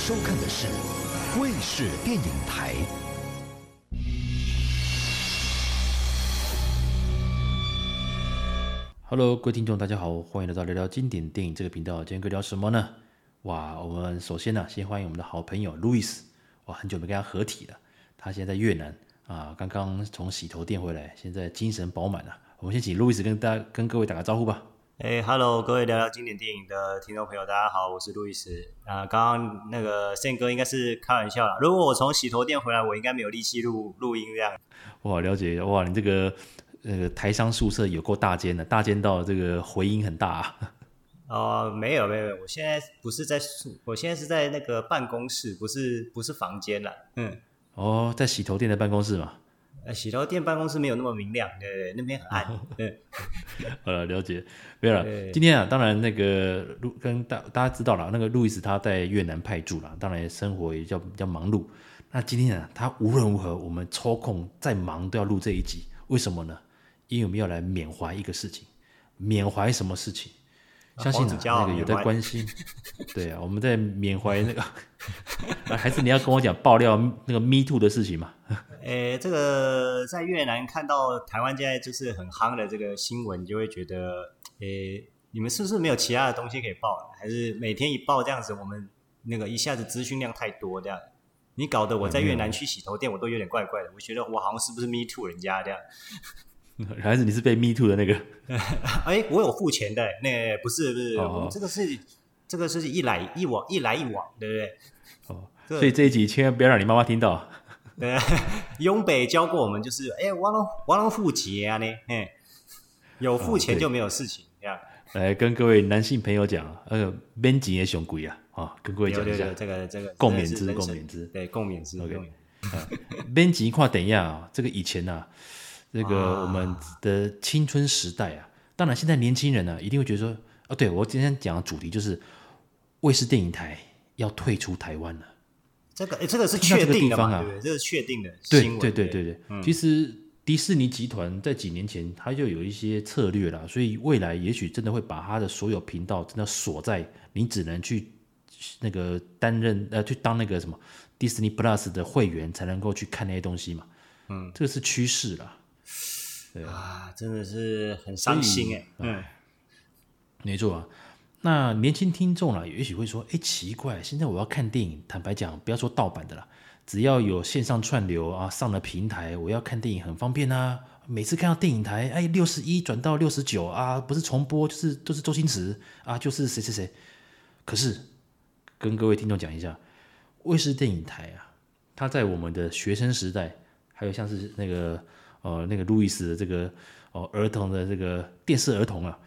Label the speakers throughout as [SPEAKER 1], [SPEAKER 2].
[SPEAKER 1] 收看的是卫视电影台。Hello，各位听众，大家好，欢迎来到聊聊经典电影这个频道。今天可以聊什么呢？哇，我们首先呢，先欢迎我们的好朋友 Louis，。哇，很久没跟他合体了。他现在在越南啊，刚刚从洗头店回来，现在精神饱满了。我们先请 Louis 跟大家、跟各位打个招呼吧。
[SPEAKER 2] 哎哈喽，各位聊聊经典电影的听众朋友，大家好，我是路易斯。啊，刚刚那个宪哥应该是开玩笑啦。如果我从洗头店回来，我应该没有力气录录音这样。
[SPEAKER 1] 哇，了解哇，你这个呃台商宿舍有够大间的，大间到这个回音很大啊。
[SPEAKER 2] 哦，没有没有没有，我现在不是在宿，我现在是在那个办公室，不是不是房间啦。嗯。
[SPEAKER 1] 哦，在洗头店的办公室嘛。
[SPEAKER 2] 呃，洗头店办公室没有那么明亮，对对，那边很暗。对，
[SPEAKER 1] 好了，了解。没有了。今天啊，当然那个路跟大大家知道了，那个路易斯他在越南派驻了，当然生活也比较比较忙碌。那今天啊，他无论如何，我们抽空再忙都要录这一集。为什么呢？因为我们要来缅怀一个事情。缅怀什么事情？相信啊，那个有在关心。对啊，我们在缅怀那个，还是你要跟我讲爆料那个 Me Too 的事情嘛？
[SPEAKER 2] 诶，这个在越南看到台湾现在就是很夯的这个新闻，就会觉得，诶，你们是不是没有其他的东西可以报？还是每天一报这样子，我们那个一下子资讯量太多这样？你搞得我在越南去洗头店，我都有点怪怪的。我觉得我好像是不是 Me Too 人家这样？
[SPEAKER 1] 还是你是被 Me Too 的那个？
[SPEAKER 2] 哎，我有付钱的，那、不是不是，哦、我们这个是这个是一来一往，一来一往，对不对？
[SPEAKER 1] 哦，所以这一集千万不要让你妈妈听到。
[SPEAKER 2] 对，雍北教过我们，就是哎，王龙王龙付钱啊呢，哎，有付钱就没有事情，这样。
[SPEAKER 1] 来跟各位男性朋友讲，呃，免钱的上贵啊，啊，跟各位讲一下，
[SPEAKER 2] 这个这个
[SPEAKER 1] 共勉之，共勉之，
[SPEAKER 2] 对，共勉之，OK。
[SPEAKER 1] 免钱看电影啊，这个以前啊。这个我们的青春时代啊，当然现在年轻人呢、啊、一定会觉得说，哦，对，我今天讲的主题就是卫视电影台要退出台湾了。
[SPEAKER 2] 这个，这个是确定的对？这是确定的新闻。
[SPEAKER 1] 对对对对对。嗯、其实迪士尼集团在几年前他就有一些策略了，所以未来也许真的会把他的所有频道真的锁在你只能去那个担任呃去当那个什么 Disney Plus 的会员才能够去看那些东西嘛。嗯，这个是趋势了。对
[SPEAKER 2] 啊，真的是很伤心哎。嗯，
[SPEAKER 1] 没错啊。那年轻听众啊，也许会说：“哎，奇怪，现在我要看电影，坦白讲，不要说盗版的啦，只要有线上串流啊，上了平台，我要看电影很方便啊。每次看到电影台，哎，六十一转到六十九啊，不是重播就是都、就是周星驰啊，就是谁谁谁。可是跟各位听众讲一下，卫视电影台啊，它在我们的学生时代，还有像是那个。呃，那个路易斯的这个哦，儿童的这个电视儿童啊，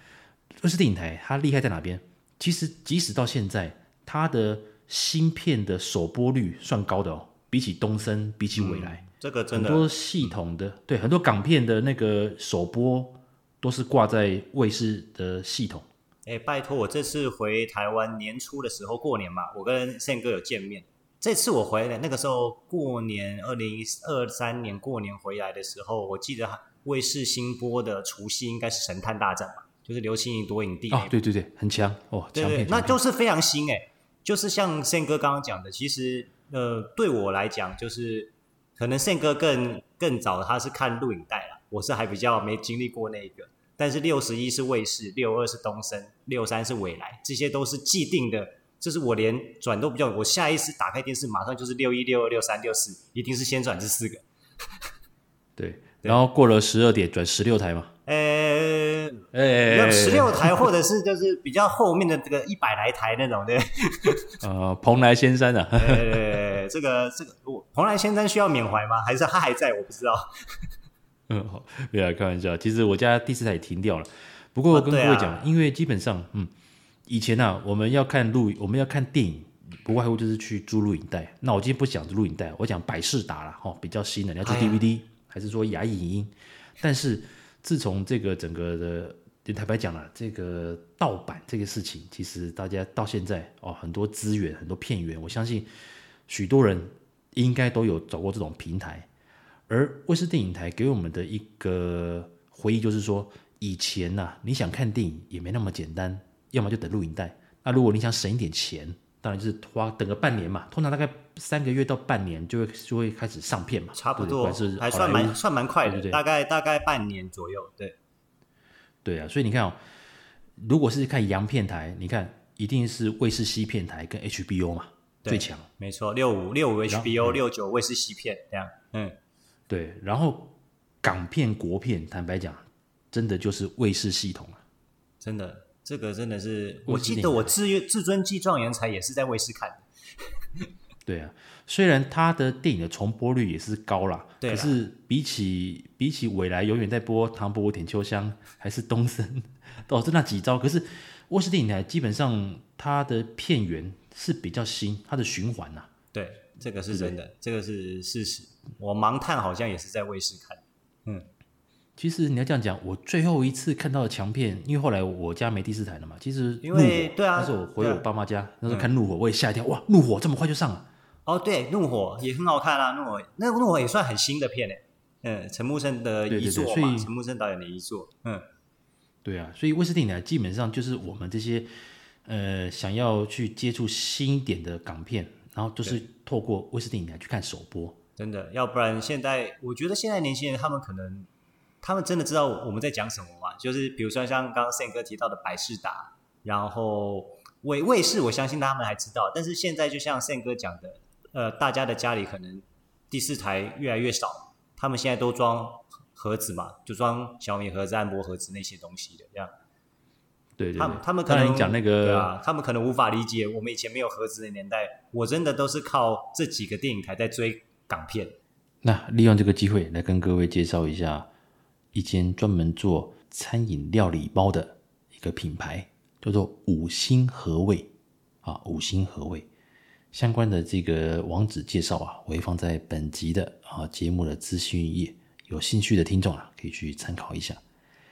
[SPEAKER 1] 卫视电影台，它厉害在哪边？其实即使到现在，它的新片的首播率算高的哦，比起东森，比起未来，
[SPEAKER 2] 嗯，这个真的
[SPEAKER 1] 很多系统的，对，很多港片的那个首播都是挂在卫视的系统。
[SPEAKER 2] 哎，拜托，我这次回台湾年初的时候过年嘛，我跟宪哥有见面。这次我回来，那个时候过年，二零二三年过年回来的时候，我记得卫视新播的除夕应该是《神探大战》嘛，就是刘青云夺影帝。
[SPEAKER 1] 哦，对对对，很强哦，
[SPEAKER 2] 对对，那就是非常新诶，就是像宪哥刚刚讲的，其实呃，对我来讲，就是可能宪哥更更早，他是看录影带啦，我是还比较没经历过那个，但是六十一是卫视，六二是东森，六三是未来，这些都是既定的。就是我连转都不用，我下意识打开电视，马上就是六一、六二、六三、六四，一定是先转这四个。
[SPEAKER 1] 对，对然后过了十二点转十六台嘛。
[SPEAKER 2] 呃，呃，十六台或者是就是比较后面的这个一百来台那种，的。
[SPEAKER 1] 呃，蓬莱仙山啊。
[SPEAKER 2] 呃，这个这个，我蓬莱仙山需要缅怀吗？还是他还在？我不知道。
[SPEAKER 1] 嗯，好，不要开玩笑。其实我家第四台也停掉了，不过跟各位讲，因为基本上，嗯。以前啊，我们要看录，我们要看电影，不外乎就是去租录影带。那我今天不讲录影带，我讲百事达了，哦，比较新的，你要租 DVD、哎、还是说亚影音？但是自从这个整个的，坦白讲了，这个盗版这个事情，其实大家到现在哦，很多资源、很多片源，我相信许多人应该都有走过这种平台。而卫视电影台给我们的一个回忆，就是说以前呐、啊，你想看电影也没那么简单。要么就等录影带，那如果你想省一点钱，当然就是花等个半年嘛，通常大概三个月到半年就会就会开始上片嘛，
[SPEAKER 2] 差不多
[SPEAKER 1] 对对，
[SPEAKER 2] 还算蛮算蛮快的，
[SPEAKER 1] 对对对，
[SPEAKER 2] 大概大概半年左右，对，
[SPEAKER 1] 对啊，所以你看哦，如果是看洋片台，你看一定是卫视西片台跟 HBO 嘛最强，
[SPEAKER 2] 没错，六五六五 HBO 六九卫视西片这样，嗯，
[SPEAKER 1] 对，然后港片国片，坦白讲，真的就是卫视系统啊，
[SPEAKER 2] 真的。这个真的是，我记得我至《至尊记状元才》也是在卫视看的。
[SPEAKER 1] 对啊，虽然他的电影的重播率也是高啦，
[SPEAKER 2] 对啦，
[SPEAKER 1] 可是比起比起未来永远在播《唐伯虎点秋香》还是东森，哦，就那几招。可是卫视电影台基本上它的片源是比较新，它的循环呐、啊。
[SPEAKER 2] 对，这个是真的，这个是事实。我盲探好像也是在卫视看。嗯。
[SPEAKER 1] 其实你要这样讲，我最后一次看到的强片，因为后来我家没第四台了嘛。其实
[SPEAKER 2] 因为对啊，
[SPEAKER 1] 那时候我回我爸妈家，那时候看《怒火》，我也吓一跳，哇，《怒火》这么快就上了。
[SPEAKER 2] 哦，对，《怒火》也很好看啊，《怒火》那《怒火》也算很新的片诶。嗯，陈木胜的遗作嘛，陈木胜导演的遗作。嗯，
[SPEAKER 1] 对啊，所以卫视电影台基本上就是我们这些呃想要去接触新一点的港片，然后都是透过卫视电影台去看首播。
[SPEAKER 2] 真的，要不然现在我觉得现在年轻人他们可能。他们真的知道我们在讲什么吗？就是比如说像刚刚 Sam 哥提到的百事达，然后卫卫视，我相信他们还知道。但是现在就像 Sam 哥讲的，呃，大家的家里可能第四台越来越少，他们现在都装盒子嘛，就装小米盒子、按摩盒子那些东西的这样。
[SPEAKER 1] 对，对对，
[SPEAKER 2] 他们他们可能
[SPEAKER 1] 讲那个，
[SPEAKER 2] 对啊，他们可能无法理解我们以前没有盒子的年代，我真的都是靠这几个电影台在追港片。
[SPEAKER 1] 那利用这个机会来跟各位介绍一下。一间专门做餐饮料理包的一个品牌，叫做五星和味啊，五星和味相关的这个网址介绍啊，我会放在本集的啊节目的资讯页，有兴趣的听众啊可以去参考一下。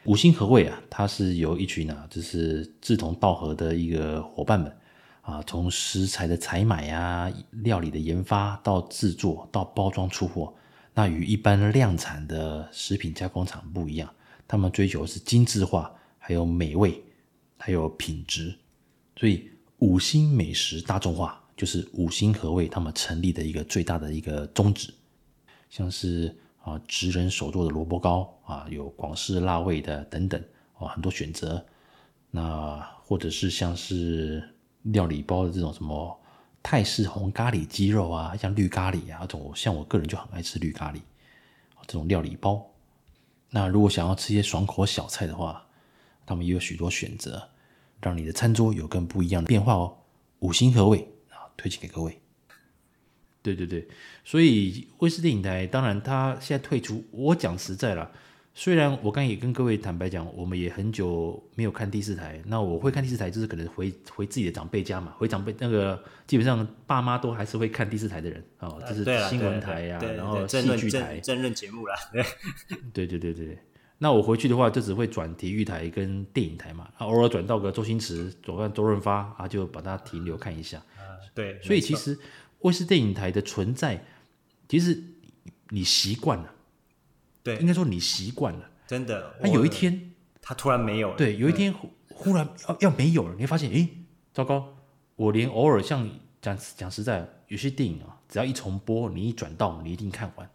[SPEAKER 1] 五星和味啊，它是由一群啊，就是志同道合的一个伙伴们啊，从食材的采买啊，料理的研发到制作到包装出货。那与一般量产的食品加工厂不一样，他们追求的是精致化，还有美味，还有品质。所以五星美食大众化就是五星和味他们成立的一个最大的一个宗旨。像是啊，职人手做的萝卜糕啊，有广式辣味的等等啊，很多选择。那或者是像是料理包的这种什么。泰式红咖喱鸡肉啊，像绿咖喱啊，这种像我个人就很爱吃绿咖喱，这种料理包。那如果想要吃一些爽口小菜的话，他们也有许多选择，让你的餐桌有更不一样的变化哦。五星和味啊，推荐给各位。对对对，所以威斯电影台，当然他现在退出，我讲实在了。虽然我刚也跟各位坦白讲，我们也很久没有看第四台。那我会看第四台，就是可能回回自己的长辈家嘛，回长辈那个基本上爸妈都还是会看第四台的人哦，就是新闻台呀、啊，然后戏剧台、
[SPEAKER 2] 政论节目啦。
[SPEAKER 1] 对对对对，那我回去的话就只会转体育台跟电影台嘛，啊偶尔转到个周星驰，转到周润发啊，就把它停留看一下。
[SPEAKER 2] 对，
[SPEAKER 1] 所以其实卫视电影台的存在，其实你习惯了。
[SPEAKER 2] 对，
[SPEAKER 1] 应该说你习惯了，真的。那有一天，
[SPEAKER 2] 他突然没有了。
[SPEAKER 1] 对，有一天忽忽然要要没有了，你会发现，诶，糟糕！我连偶尔像讲讲实在，有些电影啊，只要一重播，你一转到，你一定看完。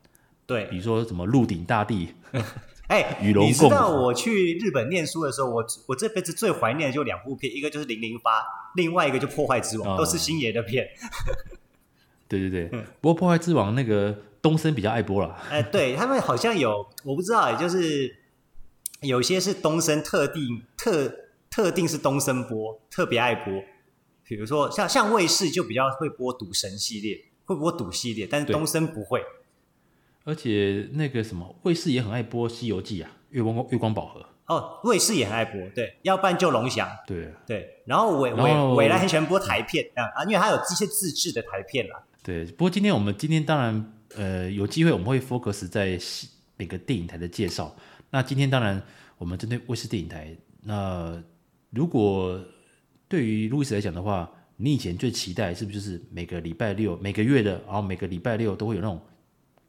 [SPEAKER 2] 对，
[SPEAKER 1] 比如说什么《鹿鼎大帝》，
[SPEAKER 2] 哎，与龙共舞。你知道我去日本念书的时候，我我这辈子最怀念的就两部片，一个就是《零零八》，另外一个就《破坏之王》，哦，都是星爷的片。
[SPEAKER 1] 对对对，不过《破坏之王》那个。东森比较爱播了，
[SPEAKER 2] 哎，对他们好像有，我不知道，就是有些是东森特定特特定是东森播，特别爱播。比如说像像卫视就比较会播赌神系列，会播赌系列，但是东森不会。
[SPEAKER 1] 而且那个什么卫视也很爱播《西游记》啊，《月光月光宝盒》
[SPEAKER 2] 哦，卫视也很爱播，对，要不然就龙翔，
[SPEAKER 1] 对
[SPEAKER 2] 对。然后伟伟伟来很喜欢播台片啊，因为他有这些自制的台片啦。
[SPEAKER 1] 对，不过今天我们今天当然。呃，有机会我们会 focus 在每个电影台的介绍。那今天当然我们针对卫视电影台。那如果对于路易斯来讲的话，你以前最期待是不是就是每个礼拜六、每个月的，然后每个礼拜六都会有那种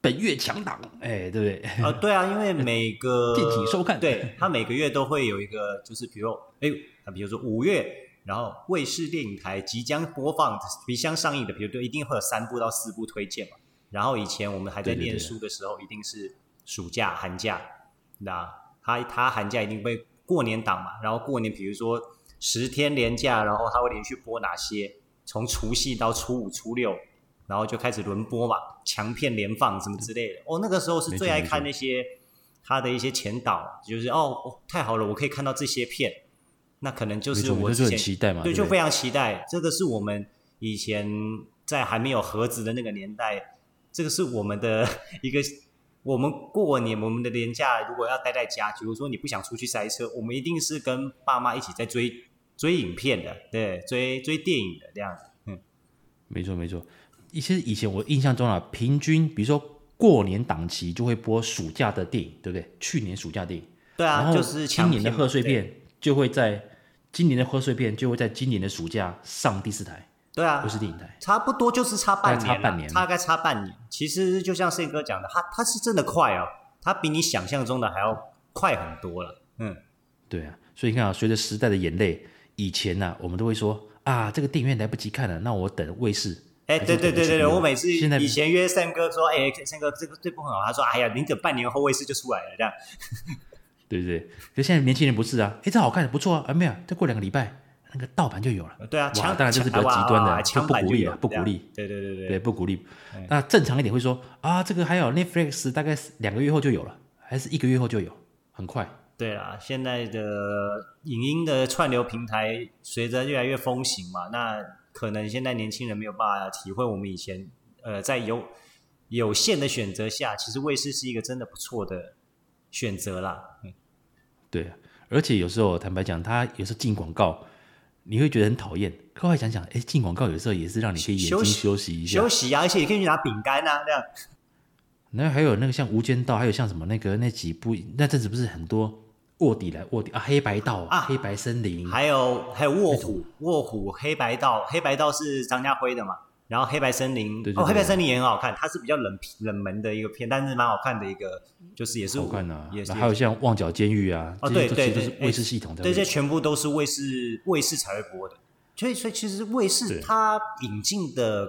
[SPEAKER 1] 本月强档，哎，对不对？啊、
[SPEAKER 2] 呃，对啊，因为每个
[SPEAKER 1] 敬请收看，
[SPEAKER 2] 对，他每个月都会有一个，就是比如，哎，比如说五月。然后卫视电影台即将播放、即将上映的，比如都一定会有三部到四部推荐嘛。然后以前我们还在念书的时候，一定是暑假、寒假，那他他寒假一定会过年档嘛。然后过年，比如说十天连假，然后他会连续播哪些？从除夕到初五、初六，然后就开始轮播嘛，强片连放什么之类的。哦，那个时候是最爱看那些他的一些前导，就是哦，哦，太好了，我可以看到这些片。那可能就是我之前
[SPEAKER 1] 很期待嘛，
[SPEAKER 2] 对，就非常期待。这个是我们以前在还没有盒子的那个年代。这个是我们的 一个，我们过年我们的年假如果要待在家，比如说你不想出去塞车，我们一定是跟爸妈一起在追追影片的，对，追追电影的这样子。嗯，
[SPEAKER 1] 没错没错。其实以前我印象中啊，平均比如说过年档期就会播暑假的电影，对不对？去年暑假电影，
[SPEAKER 2] 对啊，就是
[SPEAKER 1] 今年的贺岁片就会在今年的贺岁片就会在今年的暑假上第四台。
[SPEAKER 2] 对啊，
[SPEAKER 1] 不是电影台，
[SPEAKER 2] 差不多就是差半年，
[SPEAKER 1] 差半年，
[SPEAKER 2] 大概差半年。其实就像宪哥讲的，他他是真的快哦，他比你想象中的还要快很多了。嗯，
[SPEAKER 1] 对啊，所以你看啊，随着时代的眼泪，以前呢、啊，我们都会说啊，这个电影院来不及看了，那我等卫视。
[SPEAKER 2] 哎，对对对对对，我每次以前约三哥说，哎，三哥这个这部很好，他说，哎呀，你等半年后卫视就出来了，这样。
[SPEAKER 1] 对不对，可现在年轻人不是啊，哎，这好看，不错啊，啊没有，再过两个礼拜。那个盗版就有了，
[SPEAKER 2] 对啊，
[SPEAKER 1] 当然这是比较极端的，就不鼓励啊，不鼓励，
[SPEAKER 2] 对对对对，
[SPEAKER 1] 对不鼓励。那正常一点会说啊，这个还有 Netflix，大概两个月后就有了，还是一个月后就有，很快。
[SPEAKER 2] 对啊，现在的影音的串流平台随着越来越风行嘛，那可能现在年轻人没有办法体会我们以前，呃，在有有限的选择下，其实卫视是一个真的不错的选择啦。嗯，
[SPEAKER 1] 对，而且有时候坦白讲，他有时候进广告。你会觉得很讨厌，可后来想想，哎，进广告有时候也是让你可以眼睛休息一下，
[SPEAKER 2] 休息啊，而且也可以去拿饼干啊，这样。
[SPEAKER 1] 那还有那个像《无间道》，还有像什么那个那几部，那阵子不是很多卧底来卧底啊，《黑白道》啊，《黑白森林》，
[SPEAKER 2] 还有还有卧虎，卧虎，《黑白道》，《黑白道》是张家辉的嘛？然后黑白森林，对对对哦，黑白森林也很好看，它是比较冷冷门的一个片，但是蛮好看的一个，就是也是
[SPEAKER 1] 好看啊。
[SPEAKER 2] 也是
[SPEAKER 1] 还有像旺角监狱啊，
[SPEAKER 2] 哦对对
[SPEAKER 1] 对，卫视系统的，
[SPEAKER 2] 这些全部都是卫视卫视才会播的。所以所以其实卫视它引进的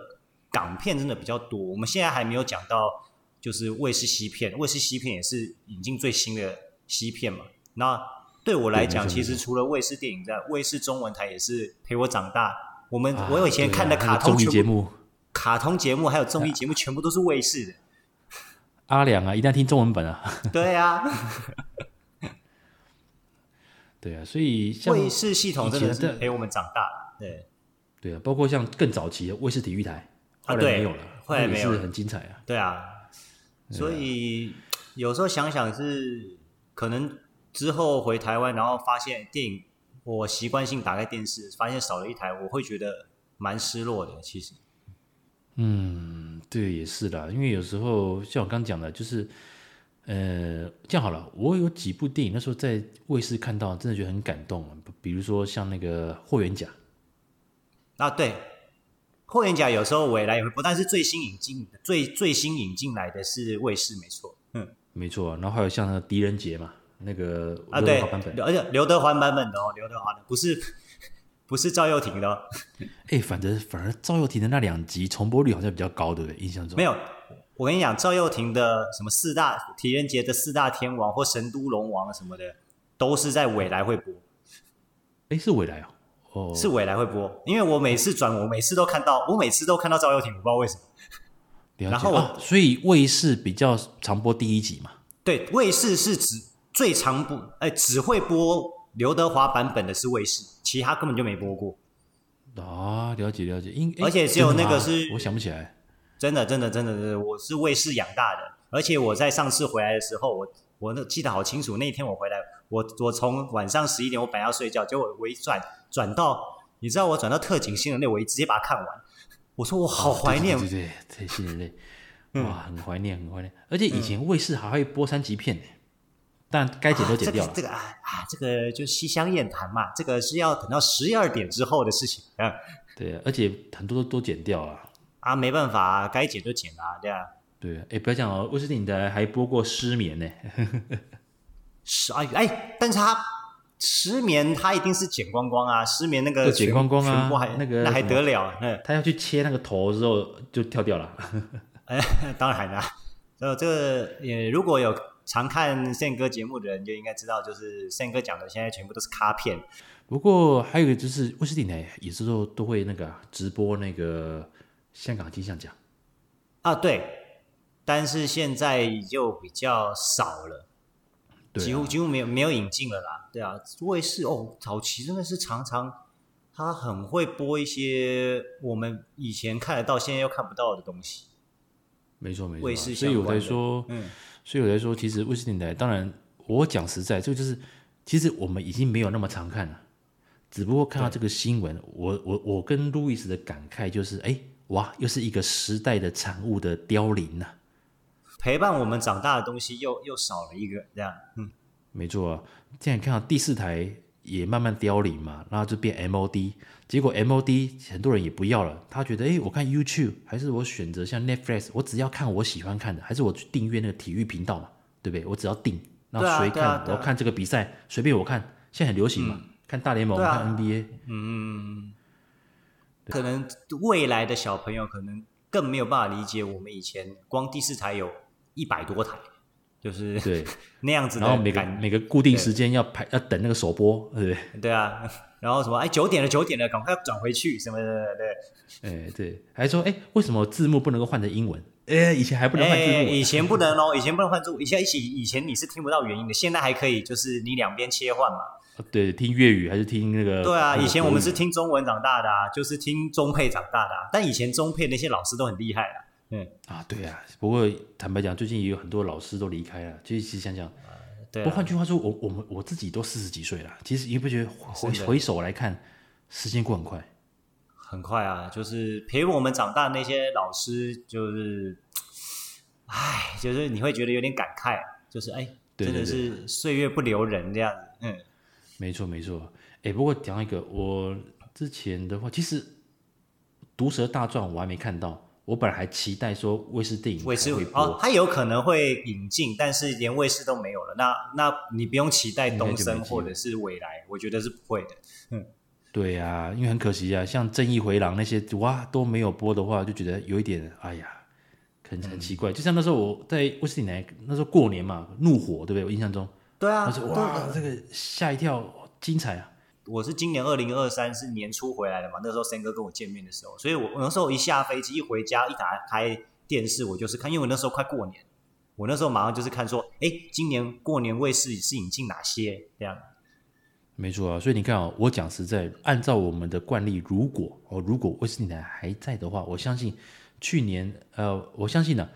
[SPEAKER 2] 港片真的比较多。我们现在还没有讲到，就是卫视西片，卫视西片也是引进最新的西片嘛。那对我来讲，其实除了卫视电影在，卫视中文台也是陪我长大。我们、啊、我有以前看的卡通
[SPEAKER 1] 节目，
[SPEAKER 2] 卡通节目还有综艺节目，全部都是卫视的。
[SPEAKER 1] 阿良啊，一定要听中文本啊！
[SPEAKER 2] 对啊，
[SPEAKER 1] 对啊，所以
[SPEAKER 2] 卫视系统真的是陪我们长大。对，
[SPEAKER 1] 对啊，包括像更早期的卫视体育台，后来没有了，后来没有，很精彩啊。
[SPEAKER 2] 对啊，所以有时候想想是可能之后回台湾，然后发现电影。我习惯性打开电视，发现少了一台，我会觉得蛮失落的。其实，
[SPEAKER 1] 嗯，对，也是的，因为有时候像我刚讲的，就是，呃，这样好了，我有几部电影那时候在卫视看到，真的觉得很感动。比如说像那个《霍元甲》
[SPEAKER 2] 啊，对，《霍元甲》有时候未来也会播，但是最新引进的、最最新引进来的是卫视，没错，嗯，
[SPEAKER 1] 没错。然后还有像那个《狄仁杰》嘛。那个
[SPEAKER 2] 啊，对，而且刘德华版本的哦，刘德华的不是 不是赵又廷的。
[SPEAKER 1] 哎、欸，反正反而赵又廷的那两集重播率好像比较高，对不对？印象中
[SPEAKER 2] 没有。我跟你讲，赵又廷的什么四大狄仁杰的四大天王或神都龙王什么的，都是在未来会播。
[SPEAKER 1] 哎、欸，是未来哦，哦，
[SPEAKER 2] 是未来会播，因为我每次转，我每次都看到，我每次都看到赵又廷，我不知道为什么。
[SPEAKER 1] 然后、啊，所以卫视比较常播第一集嘛？
[SPEAKER 2] 对，卫视是指。最常播，哎，只会播刘德华版本的是卫视，其他根本就没播过。
[SPEAKER 1] 啊，了解了解，因
[SPEAKER 2] 而且只有那个是，
[SPEAKER 1] 我想不起来。
[SPEAKER 2] 真的真的真的真的，我是卫视养大的，而且我在上次回来的时候，我我那记得好清楚，那一天我回来，我我从晚上十一点，我本来要睡觉，结果我一转转到，你知道我转到特警新人类，我一直接把它看完。我说我好怀念，
[SPEAKER 1] 哦、对，对对，特警新人类，哇，很怀念很怀念，而且以前卫视还会播三级片呢。但该剪都剪掉了。
[SPEAKER 2] 啊、这个、这个、啊啊，这个就西厢宴谈嘛，这个是要等到十一二点之后的事情啊。
[SPEAKER 1] 对啊，而且很多都都剪掉了。
[SPEAKER 2] 啊，没办法啊，该剪就剪啊，对啊。
[SPEAKER 1] 对啊，哎，不要讲哦，卫视电影台还播过《失眠》呢。
[SPEAKER 2] 是啊，哎，但是他失眠他一定是剪光光啊，失眠那个
[SPEAKER 1] 剪光光啊，
[SPEAKER 2] 还
[SPEAKER 1] 那个
[SPEAKER 2] 那还得了？嗯，
[SPEAKER 1] 他要去切那个头之后就跳掉了。
[SPEAKER 2] 哎，当然啦，呃，这个也如果有常看宪哥节目的人就应该知道，就是宪哥讲的现在全部都是卡片。
[SPEAKER 1] 不过还有一个就是卫视电台有时候都会那个直播那个香港金像奖。
[SPEAKER 2] 啊，对，但是现在就比较少了。几乎几乎没有没有引进了啦，对啊，卫视哦，早期真的是常常他很会播一些我们以前看得到，现在又看不到的东西。
[SPEAKER 1] 没错没错，所以我在说，嗯，所以我在说，其实卫视电台，当然我讲实在，这个就是其实我们已经没有那么常看了，只不过看到这个新闻，我我我跟路易斯的感慨就是，哎，哇，又是一个时代的产物的凋零呐。
[SPEAKER 2] 陪伴我们长大的东西又又少了一个，这样，嗯，
[SPEAKER 1] 没错啊。现在看到第四台也慢慢凋零嘛，然后就变 MOD，结果 MOD 很多人也不要了，他觉得，哎，我看 YouTube 还是我选择像 Netflix，我只要看我喜欢看的，还是我去订阅那个体育频道嘛，对不对？我只要订，然后随看，我要看这个比赛，随便我看，现在很流行嘛，嗯、看大联盟，啊、看 NBA，
[SPEAKER 2] 嗯，可能未来的小朋友可能更没有办法理解我们以前光第四台有。一百多台，就是
[SPEAKER 1] 对
[SPEAKER 2] 那样子的，
[SPEAKER 1] 然后每个每个固定时间要排要等那个首播，对不对？
[SPEAKER 2] 对啊，然后什么哎九点了九点了，赶快转回去什么的，对，
[SPEAKER 1] 哎对，还说哎为什么字幕不能够换成英文？哎以前还不能换字幕，
[SPEAKER 2] 哎，以前不能哦，以前不能换字幕，以前一起以前你是听不到原因的，现在还可以，就是你两边切换嘛。
[SPEAKER 1] 对，听粤语还是听那个？
[SPEAKER 2] 对啊，以前我们是听中文长大的啊，就是听中配长大的啊，但以前中配那些老师都很厉害啊。嗯
[SPEAKER 1] 啊，对啊，不过坦白讲，最近也有很多老师都离开了。其实想想，呃对啊，不过换句话说，我我们我自己都四十几岁了，其实你不觉得回回首来看，时间过很快？
[SPEAKER 2] 很快啊，就是陪我们长大的那些老师，就是，哎，就是你会觉得有点感慨，就是哎，真的是岁月不留人这样子。嗯，
[SPEAKER 1] 没错没错。哎，不过讲一个，我之前的话，其实《毒蛇大传》我还没看到。我本来还期待说卫视电影会播，
[SPEAKER 2] 哦，它有可能会引进，但是连卫视都没有了。那那你不用期待东森或者是未来，我觉得是不会的。嗯，
[SPEAKER 1] 对呀、啊，因为很可惜啊，像《正义回廊》那些哇都没有播的话，就觉得有一点哎呀，很很奇怪。嗯、就像那时候我在卫视台那时候过年嘛，怒火对不对？我印象中，
[SPEAKER 2] 对啊，
[SPEAKER 1] 哇，这个吓一跳，精彩啊！
[SPEAKER 2] 我是今年二零二三是年初回来的嘛，那时候森哥跟我见面的时候，所以我我那时候一下飞机一回家一打开电视，我就是看，因为我那时候快过年，我那时候马上就是看说，哎，今年过年卫视是引进哪些这样？
[SPEAKER 1] 没错啊，所以你看啊、哦，我讲实在，按照我们的惯例，如果哦如果卫视台还在的话，我相信去年呃，我相信呢、啊，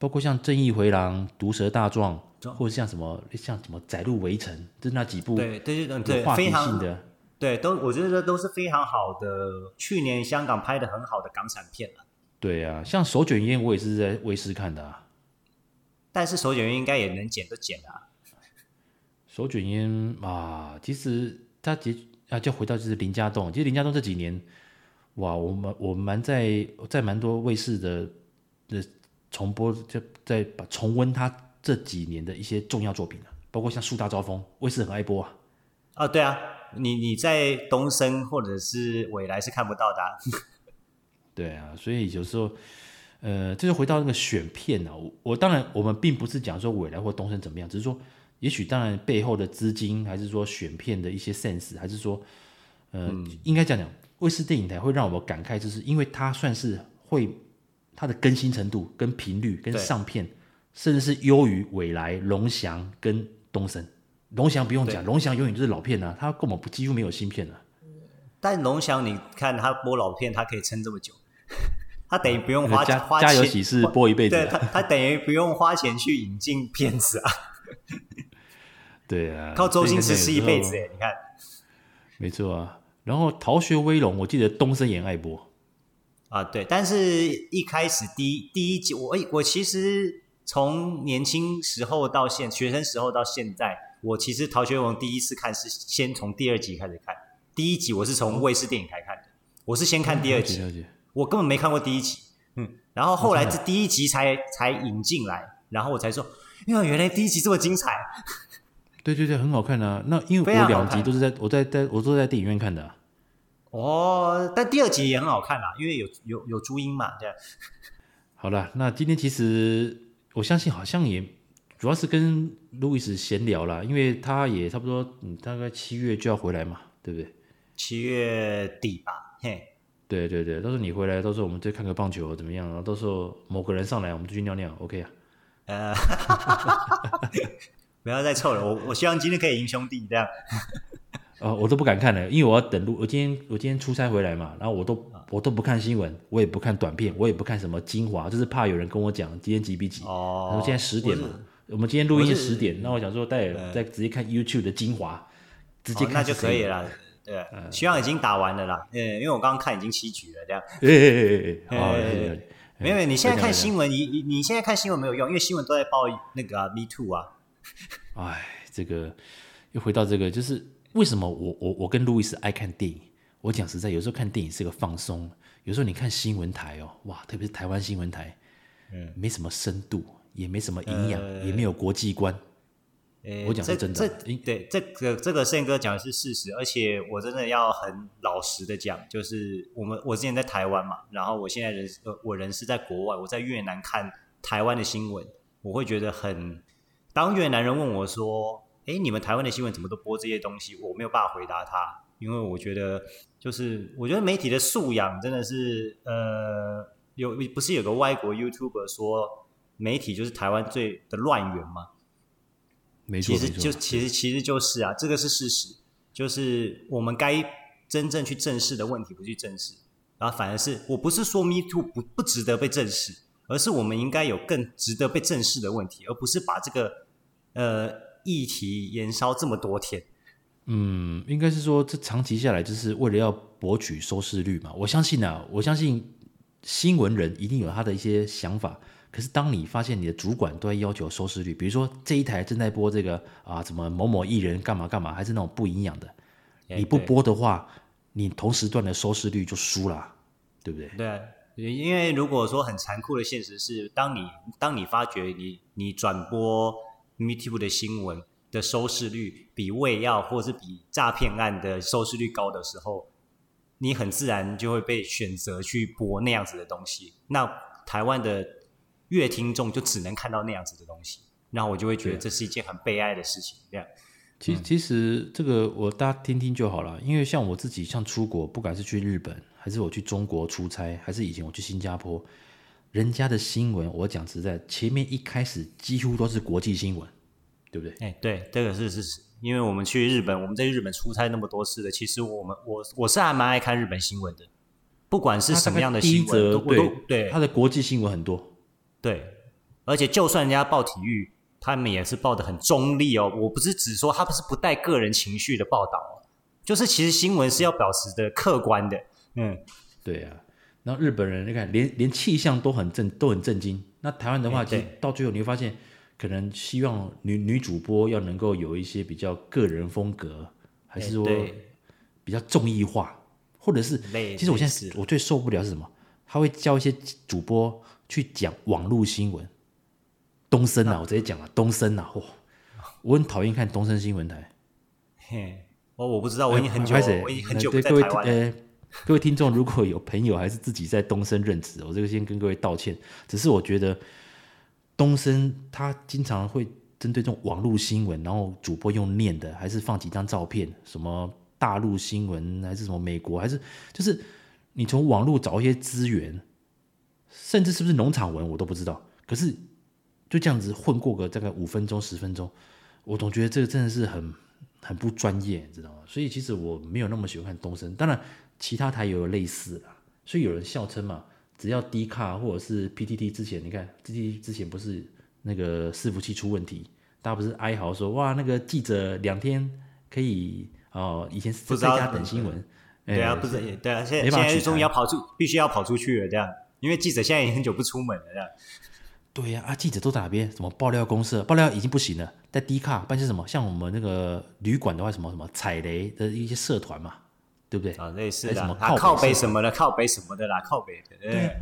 [SPEAKER 1] 包括像《正义回廊》《毒舌大壮》，或者像什么像什么《窄路围城》，就那几部
[SPEAKER 2] 对对对对，话题性的。对，都我觉得都是非常好的。去年香港拍的很好的港产片了。
[SPEAKER 1] 对啊，像手卷烟，我也是在卫视看的啊。
[SPEAKER 2] 但是手卷烟应该也能剪都剪啊。
[SPEAKER 1] 手卷烟啊，其实他结啊，就回到就是林家栋。其实林家栋这几年，哇，我们我们蛮在在蛮多卫视的的重播，就在把重温他这几年的一些重要作品，包括像《树大招风》，卫视很爱播啊。
[SPEAKER 2] 啊，对啊。你你在东升或者是未来是看不到的，啊，
[SPEAKER 1] 对啊，所以有时候，呃，这就是回到那个选片啊，我我当然我们并不是讲说未来或东升怎么样，只是说，也许当然背后的资金，还是说选片的一些 sense，还是说，呃，嗯，应该讲讲卫视电影台会让我们感慨，就是因为它算是会它的更新程度、跟频率、跟上片，甚至是优于未来、龙翔跟东森。龙翔不用讲，龙翔永远就是老片啊，他根本不几乎没有新片了。
[SPEAKER 2] 但龙翔，你看他播老片，他可以撑这么久，他等于不用花、嗯、花
[SPEAKER 1] 家有喜事播一辈子，
[SPEAKER 2] 对他他等于不用花钱去引进片子啊。
[SPEAKER 1] 对啊，
[SPEAKER 2] 靠周星驰吃一辈子哎，你看，
[SPEAKER 1] 没错啊。然后《逃学威龙》，我记得东森也爱播
[SPEAKER 2] 啊，对。但是一开始第一第一集，我我其实从年轻时候到现学生时候到现在。我其实《逃学威龙》第一次看是先从第二集开始看，第一集我是从卫视电影台看的，我是先看第二集，我根本没看过第一集，嗯，然后后来这第一集才才引进来，然后我才说，因为原来第一集这么精彩，
[SPEAKER 1] 对对对，很好看啊。那因为我两集都是在我在在我都在电影院看的、啊。
[SPEAKER 2] 哦，但第二集也很好看啦，因为有有有朱茵嘛，这样。
[SPEAKER 1] 好了，那今天其实我相信好像也主要是跟路易斯闲聊啦，因为他也差不多嗯大概七月就要回来嘛，对不对？
[SPEAKER 2] 七月底吧，嘿。
[SPEAKER 1] 对对对，到时候你回来，到时候我们再看个棒球怎么样？然后到时候某个人上来，我们就去尿尿，OK 啊？
[SPEAKER 2] 呃，不要再凑了，我我希望今天可以赢兄弟这样。
[SPEAKER 1] 哦，我都不敢看了，因为我要等路。我今天我今天出差回来嘛，然后我都我都不看新闻，我也不看短片，我也不看什么精华，就是怕有人跟我讲今天几比几。哦。然后现在十点嘛，我，我们今天录音十点，那我想说待会再直接看 YouTube 的精华，直接看、哦、那
[SPEAKER 2] 就可以了。对，希望已经打完了啦。嗯，因为我刚刚看已经七局了，这样。
[SPEAKER 1] 哎哎哎
[SPEAKER 2] 没有，你现在看新闻，你你你现在看新闻没有用，因为新闻都在报那个、啊、Me Too 啊。
[SPEAKER 1] 哎，这个又回到这个，就是。为什么我我我跟路易斯爱看电影？我讲实在，有时候看电影是个放松。有时候你看新闻台哦，哇，特别是台湾新闻台，嗯，没什么深度，也没什么营养，呃、也没有国际观。欸、我讲是真的。
[SPEAKER 2] 这对这个这个宪哥讲的是事实，而且我真的要很老实的讲，就是我们我之前在台湾嘛，然后我现在人呃我人是在国外，我在越南看台湾的新闻，我会觉得很。当越南人问我说。哎，你们台湾的新闻怎么都播这些东西？我没有办法回答他，因为我觉得就是我觉得媒体的素养真的是呃，有不是有个外国 YouTuber 说媒体就是台湾最的乱源吗？
[SPEAKER 1] 没错，
[SPEAKER 2] 其实就其实其实就是啊，这个是事实，就是我们该真正去正视的问题不去正视，然后反而是我不是说 Me Too 不不值得被正视，而是我们应该有更值得被正视的问题，而不是把这个呃。议题延烧这么多天，
[SPEAKER 1] 嗯，应该是说这长期下来就是为了要博取收视率嘛。我相信啊，我相信新闻人一定有他的一些想法。可是当你发现你的主管都在要求收视率，比如说这一台正在播这个啊，什么某某艺人干嘛干嘛，还是那种不营养的，你不播的话，你同时段的收视率就输了，对不对？
[SPEAKER 2] 对，因为如果说很残酷的现实是，当你当你发觉你你转播。MeToo 的新闻的收视率比胃药或是比诈骗案的收视率高的时候，你很自然就会被选择去播那样子的东西。那台湾的阅听众就只能看到那样子的东西，然后我就会觉得这是一件很悲哀的事情。这样，
[SPEAKER 1] 其其实这个我大家听听就好了，因为像我自己，像出国，不管是去日本，还是我去中国出差，还是以前我去新加坡。人家的新闻，我讲实在，前面一开始几乎都是国际新闻，对不对？
[SPEAKER 2] 哎，对，这个是事实。因为我们去日本，我们在日本出差那么多次的，其实我们我我是还蛮爱看日本新闻的，不管是什么样的新闻，都
[SPEAKER 1] 对
[SPEAKER 2] 都对。
[SPEAKER 1] 他的国际新闻很多，
[SPEAKER 2] 对，而且就算人家报体育，他们也是报的很中立哦。我不是只说他不是不带个人情绪的报道，就是其实新闻是要表示的客观的。嗯，
[SPEAKER 1] 对呀、啊。然后日本人，你看连连气象都很震，都很震惊。那台湾的话，其实到最后你会发现，可能希望女女主播要能够有一些比较个人风格，还是说比较综艺化，或者是，其实我现在我最受不了是什么？他会教一些主播去讲网络新闻，东森啊，我直接讲了东森啊，嚯，我很讨厌看东森新闻台。
[SPEAKER 2] 嘿，哦，我不知道，我已经很久，我已经很久不在台湾。
[SPEAKER 1] 各位听众，如果有朋友还是自己在东森任职，我这个先跟各位道歉。只是我觉得东森他经常会针对这种网络新闻，然后主播用念的，还是放几张照片，什么大陆新闻，还是什么美国，还是就是你从网络找一些资源，甚至是不是农场文我都不知道。可是就这样子混过个大概五分钟十分钟，我总觉得这个真的是很很不专业，你知道吗？所以其实我没有那么喜欢看东森，当然。其他台也有类似的，所以有人笑称嘛，只要 D 卡或者是 PTT 之前，你看 PTT 之前不是那个伺服器出问题，大家不是哀嚎说哇，那个记者两天可以哦，以前是在家等新闻，
[SPEAKER 2] 对啊，不是对啊，现在现在终于要跑出，必须要跑出去了这样，因为记者现在也很久不出门了这样。
[SPEAKER 1] 对呀，啊，记者都在哪边？什么爆料公社？爆料已经不行了，在 D 卡办些什么？像我们那个旅馆的话，什么什么踩雷的一些社团嘛。对不对？
[SPEAKER 2] 啊，类似的，什么靠北什么的，靠北什么的啦，靠北的。对，对。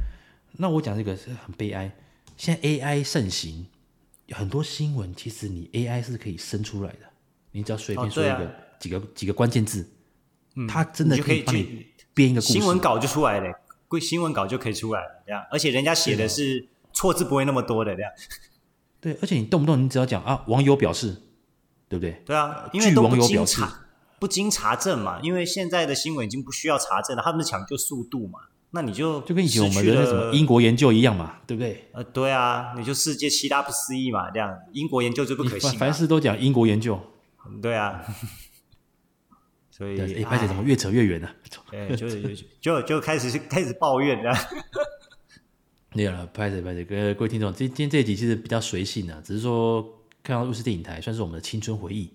[SPEAKER 1] 那我讲这个是很悲哀。现在 AI 盛行，很多新闻其实你 AI 是可以生出来的，你只要随便说一个、
[SPEAKER 2] 哦啊、
[SPEAKER 1] 几个几个关键字，
[SPEAKER 2] 嗯，
[SPEAKER 1] 他真的可以帮
[SPEAKER 2] 你
[SPEAKER 1] 编一个故事，
[SPEAKER 2] 新闻稿就出来了，新闻稿就可以出来了，这样，而且人家写的是错字不会那么多的这样。
[SPEAKER 1] 对，而且你动不动你只要讲啊，网友表示，对不对？
[SPEAKER 2] 对啊，因为都不经查，不经查证嘛。因为现在的新闻已经不需要查证了，他们是讲究速度嘛。那你就
[SPEAKER 1] 就跟以前我们的什么英国研究一样嘛，对不对？
[SPEAKER 2] 呃，对啊，你就世界七大不思议嘛，这样英国研究就不可信。
[SPEAKER 1] 凡事都讲英国研究，
[SPEAKER 2] 对啊。所以，
[SPEAKER 1] 哎，拍姐怎么越扯越远了？
[SPEAKER 2] 对，就就就就开始开始抱怨了。
[SPEAKER 1] 没有了，拍姐拍姐，各位各位听众，今今天这一集其实比较随性啊，只是说看到卫视电影台算是我们的青春回忆，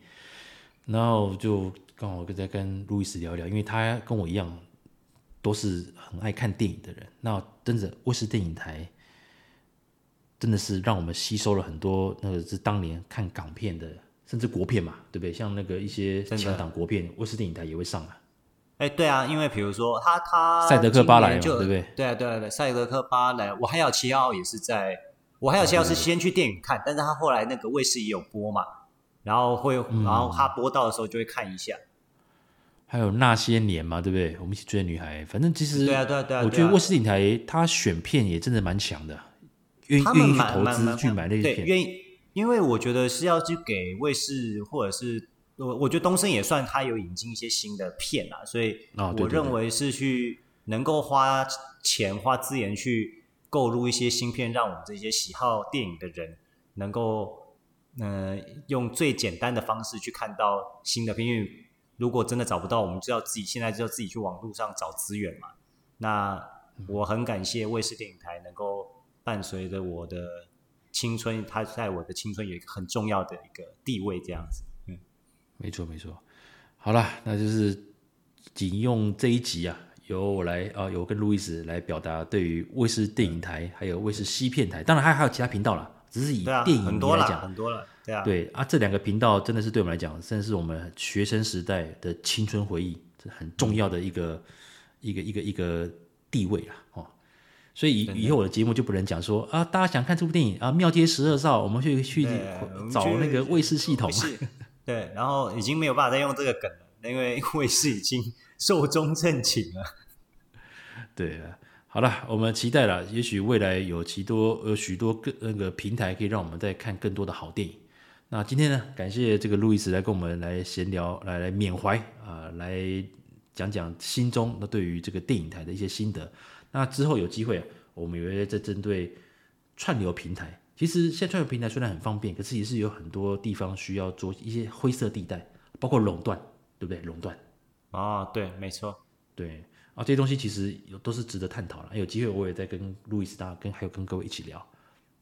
[SPEAKER 1] 然后就刚好在跟路易斯聊聊，因为他跟我一样。都是很爱看电影的人，那真的卫视电影台真的是让我们吸收了很多，那个是当年看港片的，甚至国片嘛，对不对？像那个一些强档国片，卫视电影台也会上啊。
[SPEAKER 2] 哎，对啊，因为比如说他他
[SPEAKER 1] 赛德克巴莱嘛，对不对？
[SPEAKER 2] 对啊对啊对，赛德克巴莱，我还有七号也是在，我还有七号是先去电影看，但是他后来那个卫视也有播嘛，然后会，然后他播到的时候就会看一下。
[SPEAKER 1] 还有那些年嘛，对不对？我们一起追的女孩，反正其实
[SPEAKER 2] 对啊对啊对啊，
[SPEAKER 1] 我觉得卫视电影台他选片也真的蛮强的，愿意愿意去投资去买那些片，
[SPEAKER 2] 愿意，因为我觉得是要去给卫视或者是我我觉得东森也算他有引进一些新的片啊，所以我认为是去能够花钱花资源去购入一些新片，让我们这些喜好电影的人能够嗯、呃、用最简单的方式去看到新的片，因为。如果真的找不到，我们就要自己现在就要自己去网络上找资源嘛。那我很感谢卫视电影台能够伴随着我的青春，它在我的青春有一个很重要的一个地位，这样子。嗯，
[SPEAKER 1] 没错没错。好了，那就是仅用这一集啊，由我来啊，由跟路易斯来表达对于卫视电影台还有卫视西片台，当然还还有其他频道了，只是以电影来讲，
[SPEAKER 2] 很多了，很多了。对啊，
[SPEAKER 1] 对啊，这两个频道真的是对我们来讲，真的是我们学生时代的青春回忆，这很重要的一个、嗯、一个一个一个地位啦哦。所以以以后我的节目就不能讲说啊，大家想看这部电影啊，《庙街十二少》，我们去去找那个卫视系统。
[SPEAKER 2] 对，然后已经没有办法再用这个梗了，因为卫视已经寿终正寝了。
[SPEAKER 1] 对啊。好了，我们期待了，也许未来有其多有许多个那个平台可以让我们再看更多的好电影。那今天呢，感谢这个路易斯来跟我们来闲聊，来来缅怀啊，来讲讲心中那对于这个电影台的一些心得。那之后有机会，我们也会再针对串流平台。其实现在串流平台虽然很方便，可是也是有很多地方需要做一些灰色地带，包括垄断，对不对？垄断。
[SPEAKER 2] 啊，对，没错，
[SPEAKER 1] 对。啊，这些东西其实有都是值得探讨了。有机会我也再跟路易斯大跟还有跟各位一起聊。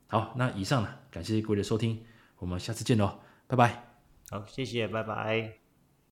[SPEAKER 1] 好，那以上呢，感谢各位的收听，我们下次见喽，拜拜。
[SPEAKER 2] 好，谢谢，拜拜。